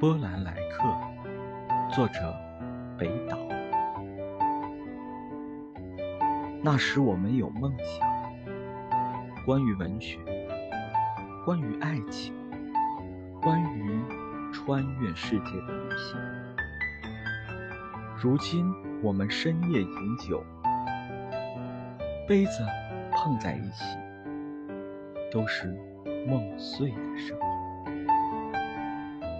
波兰来客，作者北岛。那时我们有梦想，关于文学，关于爱情，关于穿越世界的旅行。如今我们深夜饮酒，杯子碰在一起，都是梦碎的声音。